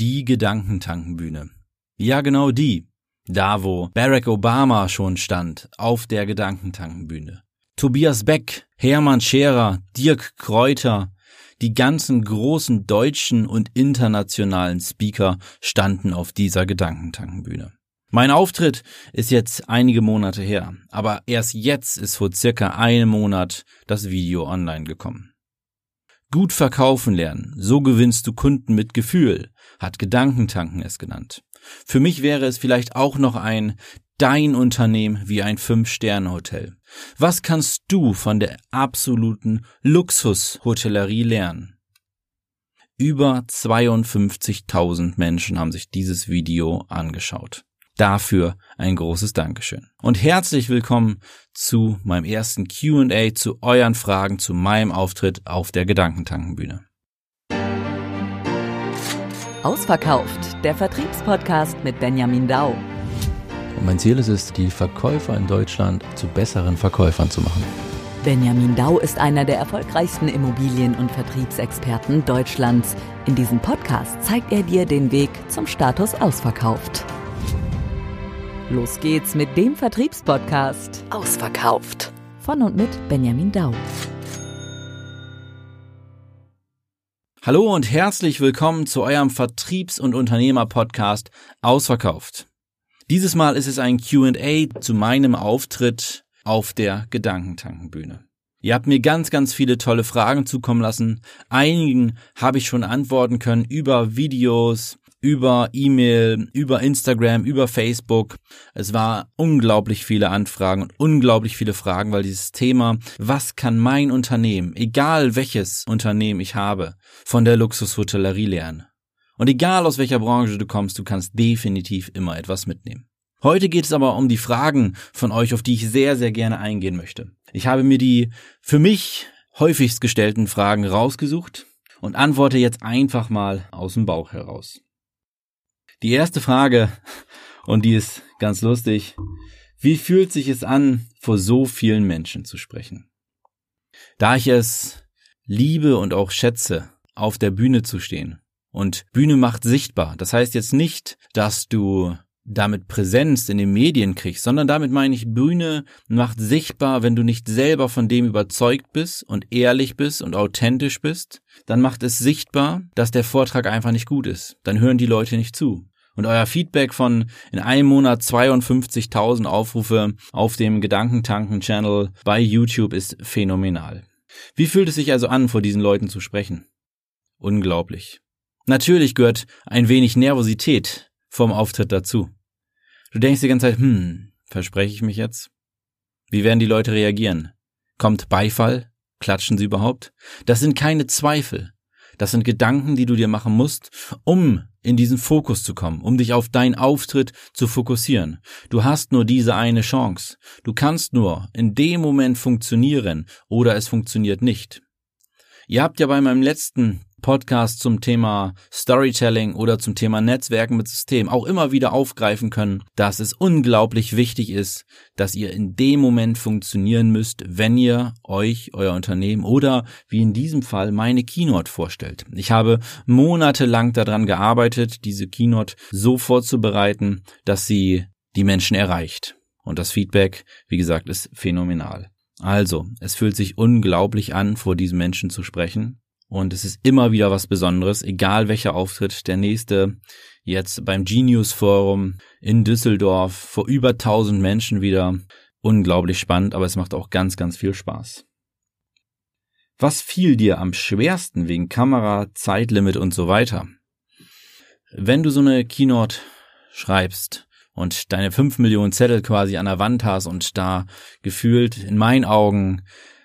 Die Gedankentankenbühne. Ja, genau die. Da, wo Barack Obama schon stand, auf der Gedankentankenbühne. Tobias Beck, Hermann Scherer, Dirk Kräuter, die ganzen großen deutschen und internationalen Speaker standen auf dieser Gedankentankenbühne. Mein Auftritt ist jetzt einige Monate her, aber erst jetzt ist vor circa einem Monat das Video online gekommen. Gut verkaufen lernen, so gewinnst du Kunden mit Gefühl, hat Gedankentanken es genannt. Für mich wäre es vielleicht auch noch ein dein Unternehmen wie ein Fünf-Sterne-Hotel. Was kannst du von der absoluten Luxushotellerie lernen? Über 52.000 Menschen haben sich dieses Video angeschaut. Dafür ein großes Dankeschön. Und herzlich willkommen zu meinem ersten QA, zu euren Fragen, zu meinem Auftritt auf der Gedankentankenbühne. Ausverkauft, der Vertriebspodcast mit Benjamin Dau. Und mein Ziel ist es, die Verkäufer in Deutschland zu besseren Verkäufern zu machen. Benjamin Dau ist einer der erfolgreichsten Immobilien- und Vertriebsexperten Deutschlands. In diesem Podcast zeigt er dir den Weg zum Status ausverkauft. Los geht's mit dem Vertriebspodcast Ausverkauft. Von und mit Benjamin Dau. Hallo und herzlich willkommen zu eurem Vertriebs- und Unternehmer-Podcast Ausverkauft. Dieses Mal ist es ein QA zu meinem Auftritt auf der Gedankentankenbühne. Ihr habt mir ganz, ganz viele tolle Fragen zukommen lassen. Einigen habe ich schon antworten können über Videos, über E-Mail, über Instagram, über Facebook. Es war unglaublich viele Anfragen und unglaublich viele Fragen, weil dieses Thema, was kann mein Unternehmen, egal welches Unternehmen ich habe, von der Luxushotellerie lernen? Und egal aus welcher Branche du kommst, du kannst definitiv immer etwas mitnehmen. Heute geht es aber um die Fragen von euch, auf die ich sehr, sehr gerne eingehen möchte. Ich habe mir die für mich häufigst gestellten Fragen rausgesucht und antworte jetzt einfach mal aus dem Bauch heraus. Die erste Frage, und die ist ganz lustig, wie fühlt sich es an, vor so vielen Menschen zu sprechen? Da ich es liebe und auch schätze, auf der Bühne zu stehen und Bühne macht sichtbar. Das heißt jetzt nicht, dass du damit Präsenz in den Medien kriegst, sondern damit meine ich, Bühne macht sichtbar, wenn du nicht selber von dem überzeugt bist und ehrlich bist und authentisch bist, dann macht es sichtbar, dass der Vortrag einfach nicht gut ist. Dann hören die Leute nicht zu. Und euer Feedback von in einem Monat 52.000 Aufrufe auf dem Gedankentanken-Channel bei YouTube ist phänomenal. Wie fühlt es sich also an, vor diesen Leuten zu sprechen? Unglaublich. Natürlich gehört ein wenig Nervosität vom Auftritt dazu. Du denkst die ganze Zeit, hm, verspreche ich mich jetzt? Wie werden die Leute reagieren? Kommt Beifall? Klatschen sie überhaupt? Das sind keine Zweifel. Das sind Gedanken, die du dir machen musst, um in diesen Fokus zu kommen, um dich auf deinen Auftritt zu fokussieren. Du hast nur diese eine Chance. Du kannst nur in dem Moment funktionieren oder es funktioniert nicht. Ihr habt ja bei meinem letzten Podcast zum Thema Storytelling oder zum Thema Netzwerken mit System auch immer wieder aufgreifen können, dass es unglaublich wichtig ist, dass ihr in dem Moment funktionieren müsst, wenn ihr euch, euer Unternehmen oder wie in diesem Fall meine Keynote vorstellt. Ich habe monatelang daran gearbeitet, diese Keynote so vorzubereiten, dass sie die Menschen erreicht. Und das Feedback, wie gesagt, ist phänomenal. Also, es fühlt sich unglaublich an, vor diesen Menschen zu sprechen. Und es ist immer wieder was Besonderes, egal welcher Auftritt. Der nächste jetzt beim Genius Forum in Düsseldorf vor über 1000 Menschen wieder. Unglaublich spannend, aber es macht auch ganz, ganz viel Spaß. Was fiel dir am schwersten wegen Kamera, Zeitlimit und so weiter? Wenn du so eine Keynote schreibst und deine 5 Millionen Zettel quasi an der Wand hast und da gefühlt in meinen Augen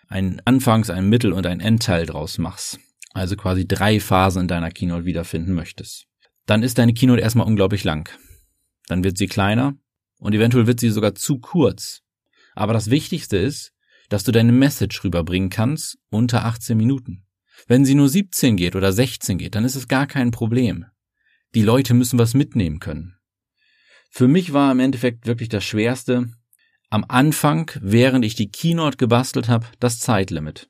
ein Anfangs-, ein Mittel- und ein Endteil draus machst, also quasi drei Phasen in deiner Keynote wiederfinden möchtest, dann ist deine Keynote erstmal unglaublich lang. Dann wird sie kleiner und eventuell wird sie sogar zu kurz. Aber das Wichtigste ist, dass du deine Message rüberbringen kannst unter 18 Minuten. Wenn sie nur 17 geht oder 16 geht, dann ist es gar kein Problem. Die Leute müssen was mitnehmen können. Für mich war im Endeffekt wirklich das Schwerste, am Anfang, während ich die Keynote gebastelt habe, das Zeitlimit.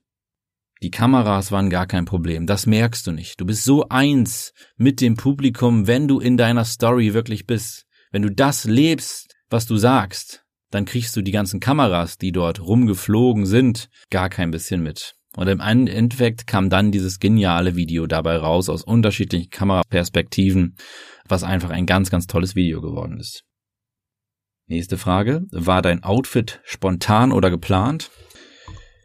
Die Kameras waren gar kein Problem, das merkst du nicht. Du bist so eins mit dem Publikum, wenn du in deiner Story wirklich bist. Wenn du das lebst, was du sagst, dann kriegst du die ganzen Kameras, die dort rumgeflogen sind, gar kein bisschen mit. Und im Endeffekt kam dann dieses geniale Video dabei raus aus unterschiedlichen Kameraperspektiven, was einfach ein ganz, ganz tolles Video geworden ist. Nächste Frage. War dein Outfit spontan oder geplant?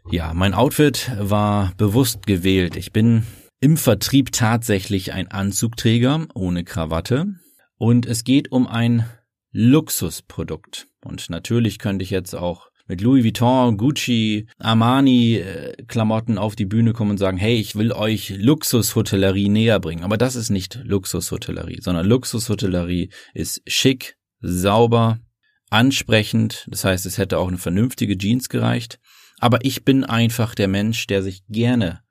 Ja, mein Outfit war bewusst gewählt. Ich bin im Vertrieb tatsächlich ein Anzugträger ohne Krawatte. Und es geht um ein Luxusprodukt. Und natürlich könnte ich jetzt auch mit Louis Vuitton, Gucci, Armani äh, Klamotten auf die Bühne kommen und sagen, hey, ich will euch Luxushotellerie näher bringen. Aber das ist nicht Luxushotellerie, sondern Luxushotellerie ist schick, sauber, ansprechend. Das heißt, es hätte auch eine vernünftige Jeans gereicht. Aber ich bin einfach der Mensch, der sich gerne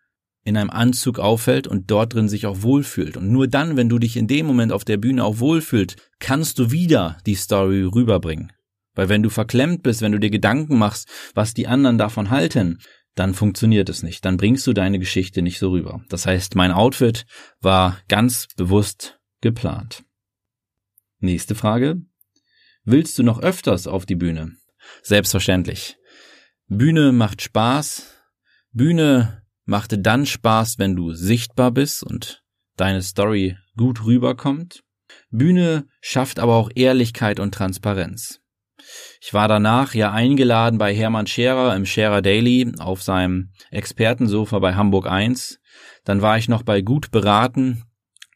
in einem Anzug auffällt und dort drin sich auch wohlfühlt. Und nur dann, wenn du dich in dem Moment auf der Bühne auch wohlfühlt, kannst du wieder die Story rüberbringen. Weil wenn du verklemmt bist, wenn du dir Gedanken machst, was die anderen davon halten, dann funktioniert es nicht. Dann bringst du deine Geschichte nicht so rüber. Das heißt, mein Outfit war ganz bewusst geplant. Nächste Frage. Willst du noch öfters auf die Bühne? Selbstverständlich. Bühne macht Spaß. Bühne machte dann Spaß, wenn du sichtbar bist und deine Story gut rüberkommt. Bühne schafft aber auch Ehrlichkeit und Transparenz. Ich war danach ja eingeladen bei Hermann Scherer im Scherer Daily auf seinem Expertensofa bei Hamburg 1. Dann war ich noch bei Gut beraten,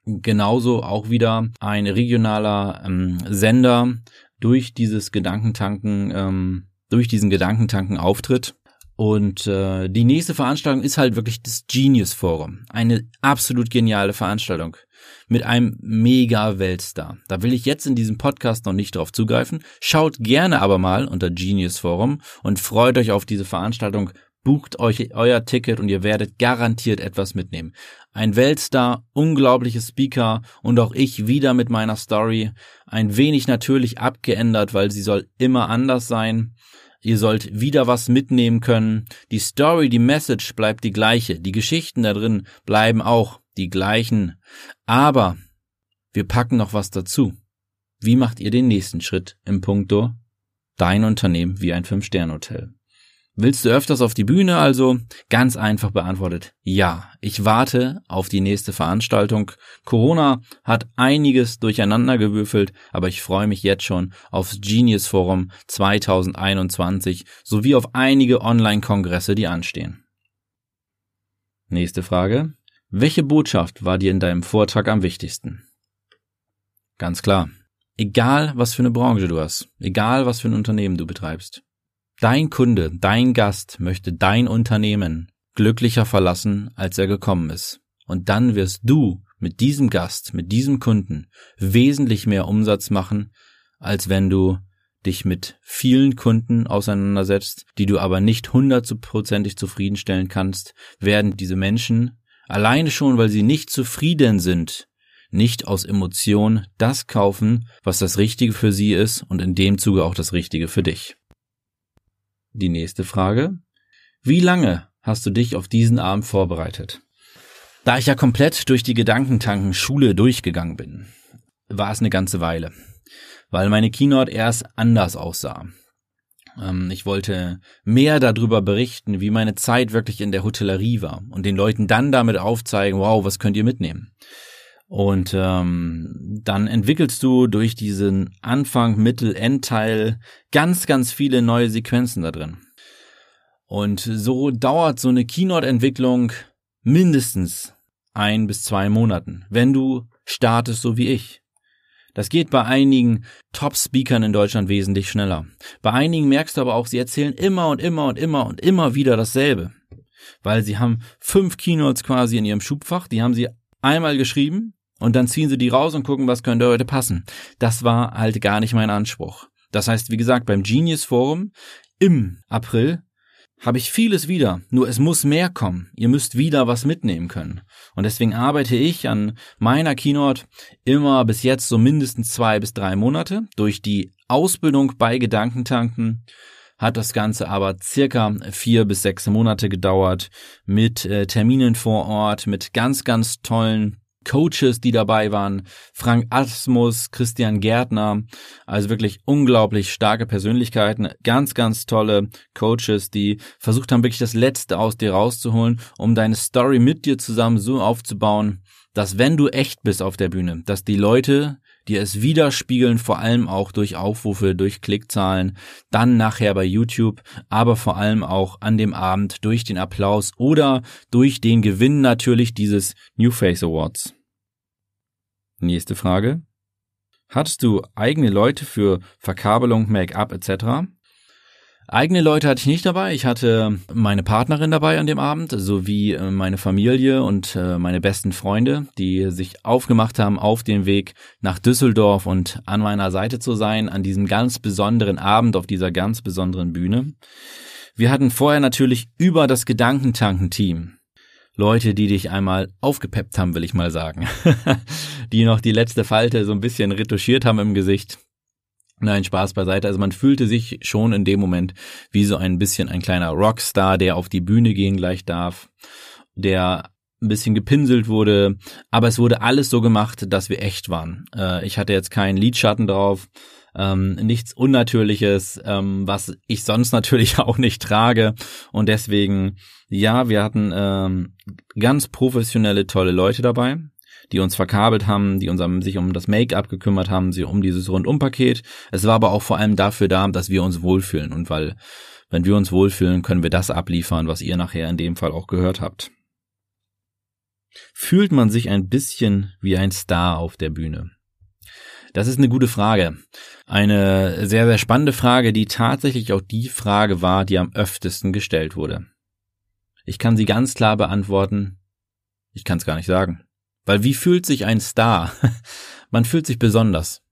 genauso auch wieder ein regionaler ähm, Sender durch dieses Gedankentanken, ähm, durch diesen Gedankentanken auftritt. Und äh, die nächste Veranstaltung ist halt wirklich das Genius Forum. Eine absolut geniale Veranstaltung mit einem mega Weltstar. Da will ich jetzt in diesem Podcast noch nicht drauf zugreifen. Schaut gerne aber mal unter Genius Forum und freut euch auf diese Veranstaltung. Bucht euch euer Ticket und ihr werdet garantiert etwas mitnehmen. Ein Weltstar, unglaubliche Speaker und auch ich wieder mit meiner Story. Ein wenig natürlich abgeändert, weil sie soll immer anders sein. Ihr sollt wieder was mitnehmen können. Die Story, die Message bleibt die gleiche. Die Geschichten da drin bleiben auch die gleichen. Aber wir packen noch was dazu. Wie macht ihr den nächsten Schritt im Punkto dein Unternehmen wie ein Fünf-Sterne-Hotel? Willst du öfters auf die Bühne? Also ganz einfach beantwortet. Ja, ich warte auf die nächste Veranstaltung. Corona hat einiges durcheinander gewürfelt, aber ich freue mich jetzt schon aufs Genius Forum 2021 sowie auf einige Online-Kongresse, die anstehen. Nächste Frage. Welche Botschaft war dir in deinem Vortrag am wichtigsten? Ganz klar. Egal, was für eine Branche du hast, egal, was für ein Unternehmen du betreibst. Dein Kunde, dein Gast möchte dein Unternehmen glücklicher verlassen, als er gekommen ist. Und dann wirst du mit diesem Gast, mit diesem Kunden wesentlich mehr Umsatz machen, als wenn du dich mit vielen Kunden auseinandersetzt, die du aber nicht hundertprozentig zufriedenstellen kannst, werden diese Menschen alleine schon, weil sie nicht zufrieden sind, nicht aus Emotion das kaufen, was das Richtige für sie ist und in dem Zuge auch das Richtige für dich. Die nächste Frage. Wie lange hast du dich auf diesen Abend vorbereitet? Da ich ja komplett durch die Gedankentanken Schule durchgegangen bin, war es eine ganze Weile, weil meine Keynote erst anders aussah. Ähm, ich wollte mehr darüber berichten, wie meine Zeit wirklich in der Hotellerie war und den Leuten dann damit aufzeigen, wow, was könnt ihr mitnehmen? Und ähm, dann entwickelst du durch diesen Anfang, Mittel, Endteil ganz, ganz viele neue Sequenzen da drin. Und so dauert so eine Keynote-Entwicklung mindestens ein bis zwei Monaten, wenn du startest so wie ich. Das geht bei einigen Top-Speakern in Deutschland wesentlich schneller. Bei einigen merkst du aber auch, sie erzählen immer und immer und immer und immer wieder dasselbe. Weil sie haben fünf Keynotes quasi in ihrem Schubfach, die haben sie einmal geschrieben und dann ziehen sie die raus und gucken, was könnte heute passen. Das war halt gar nicht mein Anspruch. Das heißt, wie gesagt, beim Genius Forum im April habe ich vieles wieder, nur es muss mehr kommen. Ihr müsst wieder was mitnehmen können. Und deswegen arbeite ich an meiner Keynote immer bis jetzt so mindestens zwei bis drei Monate durch die Ausbildung bei Gedankentanken hat das Ganze aber circa vier bis sechs Monate gedauert mit äh, Terminen vor Ort, mit ganz, ganz tollen Coaches, die dabei waren, Frank Asmus, Christian Gärtner, also wirklich unglaublich starke Persönlichkeiten, ganz, ganz tolle Coaches, die versucht haben, wirklich das Letzte aus dir rauszuholen, um deine Story mit dir zusammen so aufzubauen, dass wenn du echt bist auf der Bühne, dass die Leute dir es widerspiegeln, vor allem auch durch Aufrufe, durch Klickzahlen, dann nachher bei YouTube, aber vor allem auch an dem Abend durch den Applaus oder durch den Gewinn natürlich dieses New Face Awards. Nächste Frage. Hattest du eigene Leute für Verkabelung, Make-up etc.? Eigene Leute hatte ich nicht dabei. Ich hatte meine Partnerin dabei an dem Abend, sowie äh, meine Familie und äh, meine besten Freunde, die sich aufgemacht haben auf den Weg nach Düsseldorf und an meiner Seite zu sein, an diesem ganz besonderen Abend auf dieser ganz besonderen Bühne. Wir hatten vorher natürlich über das Gedankentanken-Team Leute, die dich einmal aufgepeppt haben, will ich mal sagen. die noch die letzte Falte so ein bisschen retuschiert haben im Gesicht Nein, Spaß beiseite. Also man fühlte sich schon in dem Moment wie so ein bisschen ein kleiner Rockstar, der auf die Bühne gehen gleich darf, der ein bisschen gepinselt wurde, aber es wurde alles so gemacht, dass wir echt waren. Äh, ich hatte jetzt keinen Lidschatten drauf, ähm, nichts Unnatürliches, ähm, was ich sonst natürlich auch nicht trage. Und deswegen, ja, wir hatten ähm, ganz professionelle, tolle Leute dabei die uns verkabelt haben, die uns sich um das Make-up gekümmert haben, sie um dieses Rundumpaket. Es war aber auch vor allem dafür da, dass wir uns wohlfühlen und weil, wenn wir uns wohlfühlen, können wir das abliefern, was ihr nachher in dem Fall auch gehört habt. Fühlt man sich ein bisschen wie ein Star auf der Bühne? Das ist eine gute Frage. Eine sehr, sehr spannende Frage, die tatsächlich auch die Frage war, die am öftesten gestellt wurde. Ich kann sie ganz klar beantworten. Ich kann es gar nicht sagen. Weil wie fühlt sich ein Star? man fühlt sich besonders.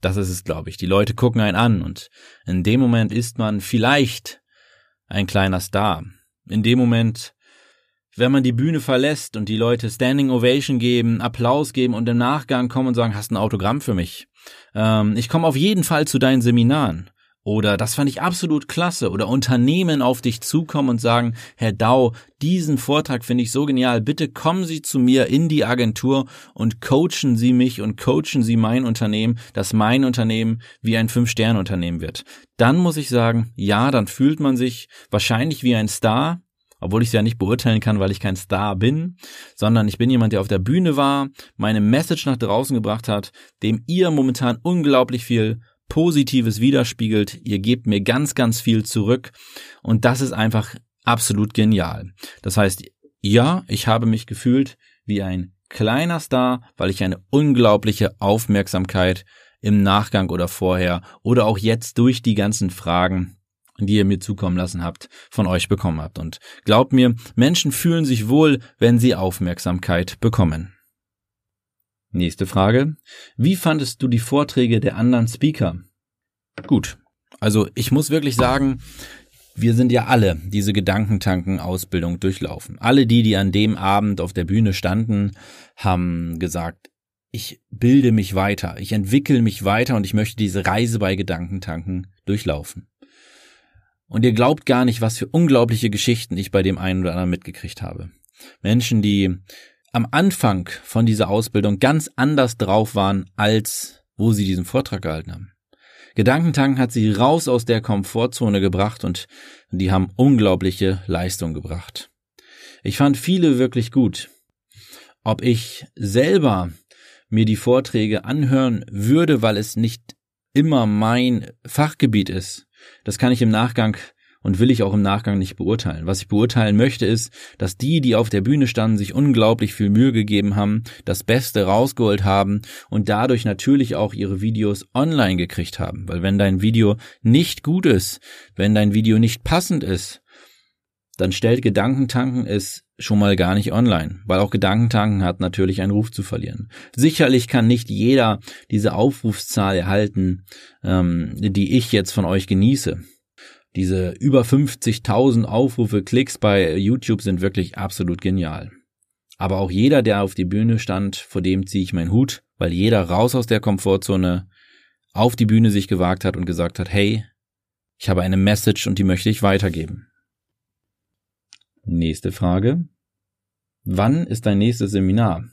Das ist es, glaube ich. Die Leute gucken einen an und in dem Moment ist man vielleicht ein kleiner Star. In dem Moment, wenn man die Bühne verlässt und die Leute Standing Ovation geben, Applaus geben und im Nachgang kommen und sagen, hast ein Autogramm für mich. Ähm, ich komme auf jeden Fall zu deinen Seminaren. Oder das fand ich absolut klasse. Oder Unternehmen auf dich zukommen und sagen, Herr Dau, diesen Vortrag finde ich so genial. Bitte kommen Sie zu mir in die Agentur und coachen Sie mich und coachen Sie mein Unternehmen, dass mein Unternehmen wie ein Fünf-Sterne-Unternehmen wird. Dann muss ich sagen, ja, dann fühlt man sich wahrscheinlich wie ein Star, obwohl ich es ja nicht beurteilen kann, weil ich kein Star bin, sondern ich bin jemand, der auf der Bühne war, meine Message nach draußen gebracht hat, dem ihr momentan unglaublich viel Positives widerspiegelt. Ihr gebt mir ganz, ganz viel zurück. Und das ist einfach absolut genial. Das heißt, ja, ich habe mich gefühlt wie ein kleiner Star, weil ich eine unglaubliche Aufmerksamkeit im Nachgang oder vorher oder auch jetzt durch die ganzen Fragen, die ihr mir zukommen lassen habt, von euch bekommen habt. Und glaubt mir, Menschen fühlen sich wohl, wenn sie Aufmerksamkeit bekommen. Nächste Frage. Wie fandest du die Vorträge der anderen Speaker? Gut. Also ich muss wirklich sagen, wir sind ja alle diese Gedankentanken-Ausbildung durchlaufen. Alle die, die an dem Abend auf der Bühne standen, haben gesagt, ich bilde mich weiter, ich entwickle mich weiter und ich möchte diese Reise bei Gedankentanken durchlaufen. Und ihr glaubt gar nicht, was für unglaubliche Geschichten ich bei dem einen oder anderen mitgekriegt habe. Menschen, die am Anfang von dieser Ausbildung ganz anders drauf waren, als wo sie diesen Vortrag gehalten haben. Gedankentanken hat sie raus aus der Komfortzone gebracht und die haben unglaubliche Leistung gebracht. Ich fand viele wirklich gut. Ob ich selber mir die Vorträge anhören würde, weil es nicht immer mein Fachgebiet ist, das kann ich im Nachgang und will ich auch im Nachgang nicht beurteilen. Was ich beurteilen möchte ist, dass die, die auf der Bühne standen, sich unglaublich viel Mühe gegeben haben, das Beste rausgeholt haben und dadurch natürlich auch ihre Videos online gekriegt haben. Weil wenn dein Video nicht gut ist, wenn dein Video nicht passend ist, dann stellt Gedankentanken es schon mal gar nicht online, weil auch Gedankentanken hat natürlich einen Ruf zu verlieren. Sicherlich kann nicht jeder diese Aufrufszahl erhalten, ähm, die ich jetzt von euch genieße. Diese über 50.000 Aufrufe, Klicks bei YouTube sind wirklich absolut genial. Aber auch jeder, der auf die Bühne stand, vor dem ziehe ich meinen Hut, weil jeder raus aus der Komfortzone auf die Bühne sich gewagt hat und gesagt hat, hey, Ich habe eine Message und die möchte ich weitergeben. Nächste Frage. Wann ist dein nächstes Seminar?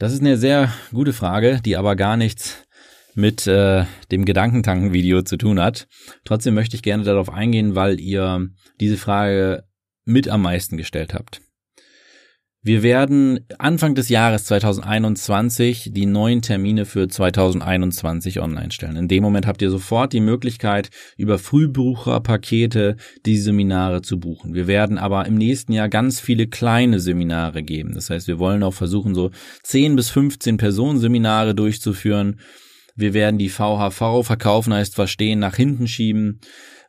Das ist eine sehr gute Frage, die aber gar nichts mit äh, dem Gedankentanken-Video zu tun hat. Trotzdem möchte ich gerne darauf eingehen, weil ihr diese Frage mit am meisten gestellt habt. Wir werden Anfang des Jahres 2021 die neuen Termine für 2021 online stellen. In dem Moment habt ihr sofort die Möglichkeit, über Frühbucherpakete die Seminare zu buchen. Wir werden aber im nächsten Jahr ganz viele kleine Seminare geben. Das heißt, wir wollen auch versuchen, so 10 bis 15 Personen Seminare durchzuführen. Wir werden die VHV verkaufen heißt verstehen nach hinten schieben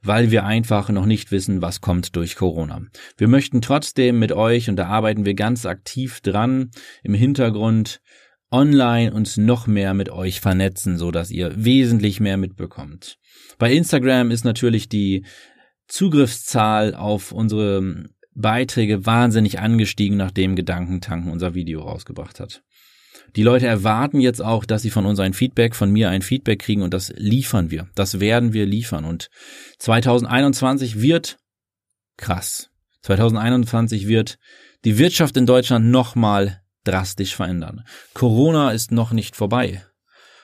weil wir einfach noch nicht wissen, was kommt durch Corona. Wir möchten trotzdem mit euch, und da arbeiten wir ganz aktiv dran, im Hintergrund online uns noch mehr mit euch vernetzen, so dass ihr wesentlich mehr mitbekommt. Bei Instagram ist natürlich die Zugriffszahl auf unsere Beiträge wahnsinnig angestiegen, nachdem Gedankentanken unser Video rausgebracht hat. Die Leute erwarten jetzt auch, dass sie von uns ein Feedback, von mir ein Feedback kriegen und das liefern wir. Das werden wir liefern. Und 2021 wird krass. 2021 wird die Wirtschaft in Deutschland nochmal drastisch verändern. Corona ist noch nicht vorbei.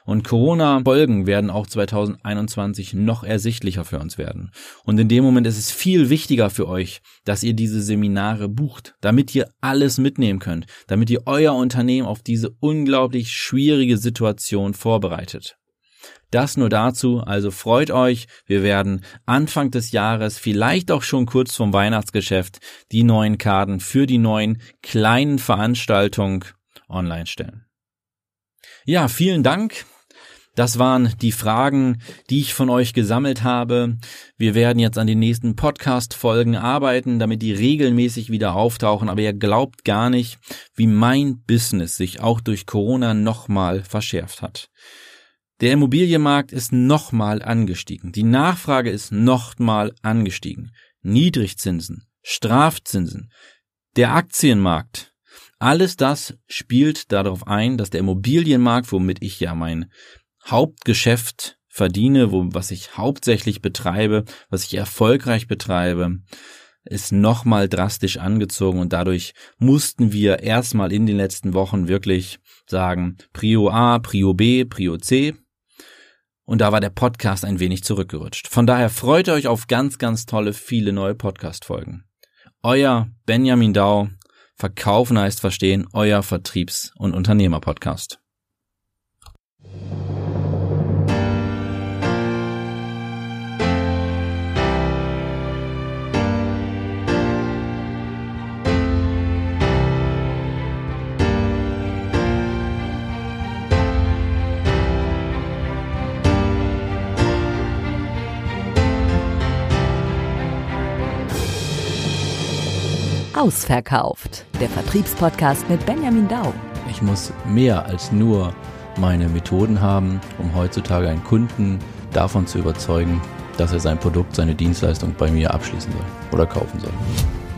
Und Corona-Folgen werden auch 2021 noch ersichtlicher für uns werden. Und in dem Moment ist es viel wichtiger für euch, dass ihr diese Seminare bucht, damit ihr alles mitnehmen könnt, damit ihr euer Unternehmen auf diese unglaublich schwierige Situation vorbereitet. Das nur dazu, also freut euch, wir werden Anfang des Jahres, vielleicht auch schon kurz vom Weihnachtsgeschäft, die neuen Karten für die neuen kleinen Veranstaltungen online stellen. Ja, vielen Dank. Das waren die Fragen, die ich von euch gesammelt habe. Wir werden jetzt an den nächsten Podcast-Folgen arbeiten, damit die regelmäßig wieder auftauchen. Aber ihr glaubt gar nicht, wie mein Business sich auch durch Corona nochmal verschärft hat. Der Immobilienmarkt ist nochmal angestiegen. Die Nachfrage ist nochmal angestiegen. Niedrigzinsen, Strafzinsen, der Aktienmarkt. Alles das spielt darauf ein, dass der Immobilienmarkt, womit ich ja mein Hauptgeschäft verdiene, wo, was ich hauptsächlich betreibe, was ich erfolgreich betreibe, ist nochmal drastisch angezogen und dadurch mussten wir erstmal in den letzten Wochen wirklich sagen, Prio A, Prio B, Prio C. Und da war der Podcast ein wenig zurückgerutscht. Von daher freut euch auf ganz, ganz tolle, viele neue Podcast-Folgen. Euer Benjamin Dau, Verkaufen heißt Verstehen, euer Vertriebs- und Unternehmer-Podcast. Ausverkauft, der Vertriebspodcast mit Benjamin Dau. Ich muss mehr als nur meine Methoden haben, um heutzutage einen Kunden davon zu überzeugen, dass er sein Produkt, seine Dienstleistung bei mir abschließen soll oder kaufen soll.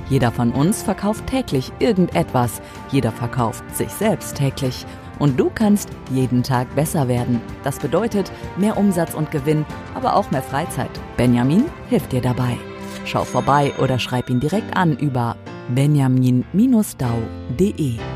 Jeder von uns verkauft täglich irgendetwas. Jeder verkauft sich selbst täglich. Und du kannst jeden Tag besser werden. Das bedeutet mehr Umsatz und Gewinn, aber auch mehr Freizeit. Benjamin hilft dir dabei. Schau vorbei oder schreib ihn direkt an über benjamin-dau.de